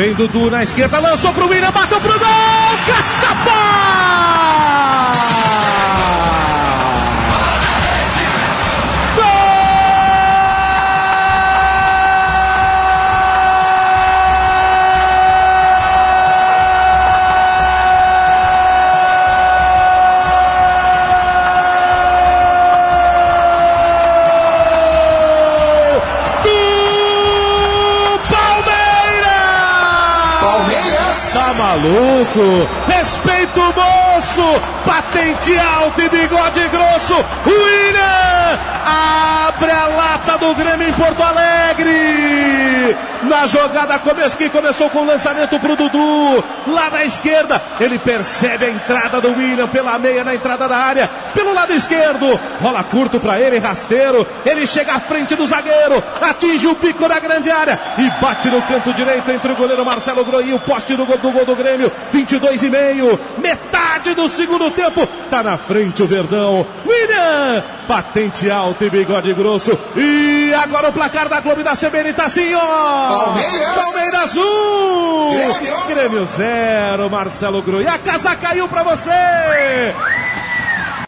Vem Dudu na esquerda, lançou pro William, bateu pro gol! Maluco. Respeito o moço. Patente alta e bigode grosso. William abre a lata do Grêmio em Porto Alegre. Na jogada que começou com o lançamento pro Dudu. Lá na esquerda. Ele percebe a entrada do William pela meia na entrada da área. Pelo lado esquerdo. Rola curto para ele, rasteiro. Ele chega à frente do zagueiro. Atinge o pico da grande área. E bate no canto direito entre o goleiro Marcelo Groi e o poste do gol do, gol do Grêmio. 22 e meio. Metade do segundo tempo. Tá na frente o Verdão. William. Patente alta e bigode grosso. E agora o placar da Globo e da CBN tá assim, ó. Palmeiras. Palmeiras 1. Um. Grêmio. Grêmio 0. Marcelo Groi. A casa caiu pra você.